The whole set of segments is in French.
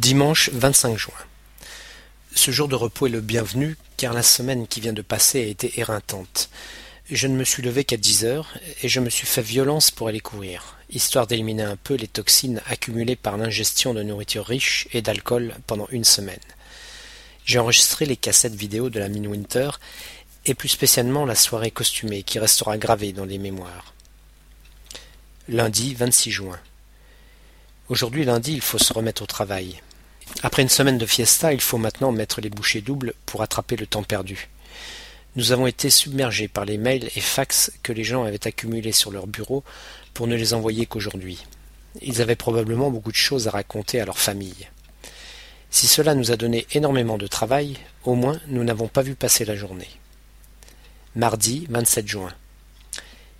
Dimanche 25 juin. Ce jour de repos est le bienvenu car la semaine qui vient de passer a été éreintante. Je ne me suis levé qu'à dix heures et je me suis fait violence pour aller courir, histoire d'éliminer un peu les toxines accumulées par l'ingestion de nourriture riche et d'alcool pendant une semaine. J'ai enregistré les cassettes vidéo de la Winter et plus spécialement la soirée costumée qui restera gravée dans les mémoires. Lundi 26 juin. Aujourd'hui lundi, il faut se remettre au travail. Après une semaine de fiesta, il faut maintenant mettre les bouchées doubles pour attraper le temps perdu. Nous avons été submergés par les mails et fax que les gens avaient accumulés sur leur bureau pour ne les envoyer qu'aujourd'hui. Ils avaient probablement beaucoup de choses à raconter à leur famille. Si cela nous a donné énormément de travail, au moins nous n'avons pas vu passer la journée. Mardi 27 juin.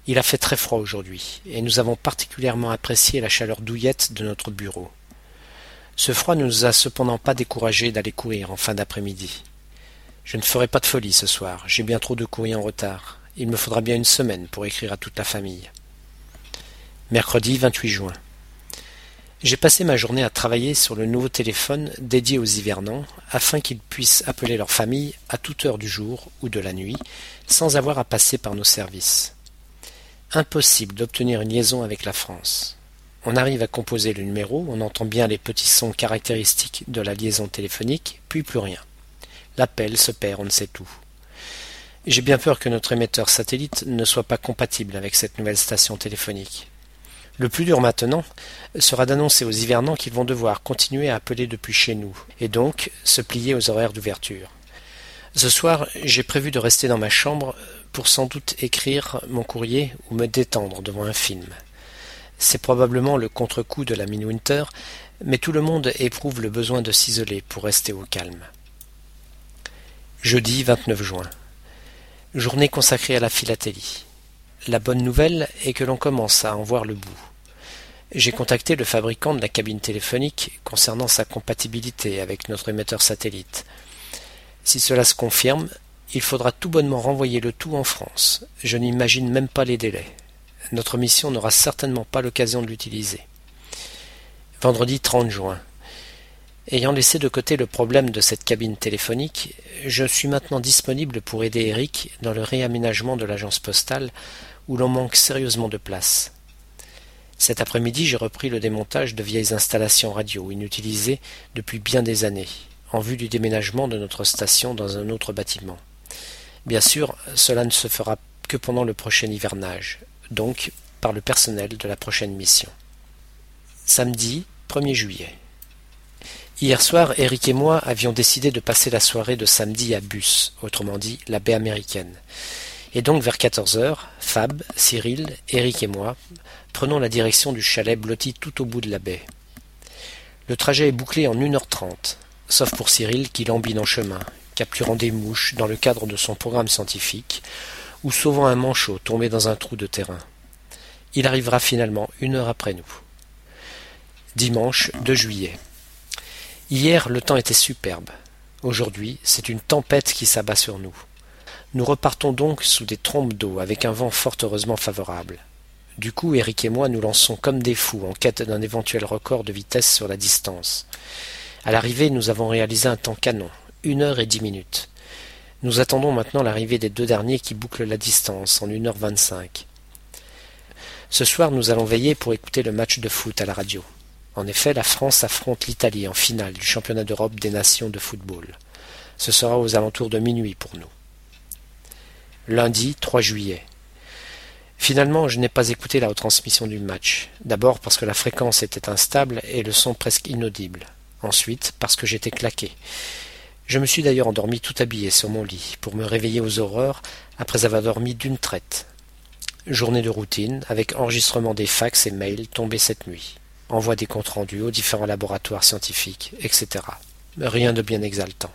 Il a fait très froid aujourd'hui, et nous avons particulièrement apprécié la chaleur douillette de notre bureau. Ce froid ne nous a cependant pas découragés d'aller courir en fin d'après-midi. Je ne ferai pas de folie ce soir, j'ai bien trop de courrier en retard. Il me faudra bien une semaine pour écrire à toute la famille. Mercredi 28 juin. J'ai passé ma journée à travailler sur le nouveau téléphone dédié aux hivernants afin qu'ils puissent appeler leur famille à toute heure du jour ou de la nuit sans avoir à passer par nos services. Impossible d'obtenir une liaison avec la France. On arrive à composer le numéro, on entend bien les petits sons caractéristiques de la liaison téléphonique, puis plus rien. L'appel se perd on ne sait où. J'ai bien peur que notre émetteur satellite ne soit pas compatible avec cette nouvelle station téléphonique. Le plus dur maintenant sera d'annoncer aux hivernants qu'ils vont devoir continuer à appeler depuis chez nous, et donc se plier aux horaires d'ouverture. Ce soir, j'ai prévu de rester dans ma chambre pour sans doute écrire mon courrier ou me détendre devant un film. C'est probablement le contre-coup de la Winter, mais tout le monde éprouve le besoin de s'isoler pour rester au calme. Jeudi 29 juin. Journée consacrée à la philatélie. La bonne nouvelle est que l'on commence à en voir le bout. J'ai contacté le fabricant de la cabine téléphonique concernant sa compatibilité avec notre émetteur satellite. Si cela se confirme, il faudra tout bonnement renvoyer le tout en France. Je n'imagine même pas les délais. Notre mission n'aura certainement pas l'occasion de l'utiliser. Vendredi 30 juin. Ayant laissé de côté le problème de cette cabine téléphonique, je suis maintenant disponible pour aider Eric dans le réaménagement de l'agence postale où l'on manque sérieusement de place. Cet après-midi, j'ai repris le démontage de vieilles installations radio inutilisées depuis bien des années, en vue du déménagement de notre station dans un autre bâtiment. Bien sûr, cela ne se fera que pendant le prochain hivernage, donc par le personnel de la prochaine mission. Samedi 1er juillet. Hier soir, Eric et moi avions décidé de passer la soirée de samedi à Bus, autrement dit la baie américaine. Et donc vers 14 heures, Fab, Cyril, Eric et moi prenons la direction du chalet blotti tout au bout de la baie. Le trajet est bouclé en une heure trente, sauf pour Cyril qui lambine en chemin, capturant des mouches dans le cadre de son programme scientifique, ou sauvant un manchot tombé dans un trou de terrain. Il arrivera finalement une heure après nous. Dimanche 2 juillet. Hier, le temps était superbe. Aujourd'hui, c'est une tempête qui s'abat sur nous. Nous repartons donc sous des trompes d'eau avec un vent fort heureusement favorable. Du coup, Eric et moi nous lançons comme des fous en quête d'un éventuel record de vitesse sur la distance. À l'arrivée, nous avons réalisé un temps canon, une heure et dix minutes. Nous attendons maintenant l'arrivée des deux derniers qui bouclent la distance en une heure vingt-cinq. Ce soir, nous allons veiller pour écouter le match de foot à la radio. En effet, la France affronte l'Italie en finale du championnat d'Europe des nations de football. Ce sera aux alentours de minuit pour nous. Lundi 3 juillet. Finalement, je n'ai pas écouté la retransmission du match. D'abord parce que la fréquence était instable et le son presque inaudible. Ensuite parce que j'étais claqué. Je me suis d'ailleurs endormi tout habillé sur mon lit, pour me réveiller aux horreurs après avoir dormi d'une traite. Journée de routine, avec enregistrement des fax et mails tombés cette nuit, envoi des comptes rendus aux différents laboratoires scientifiques, etc. Rien de bien exaltant.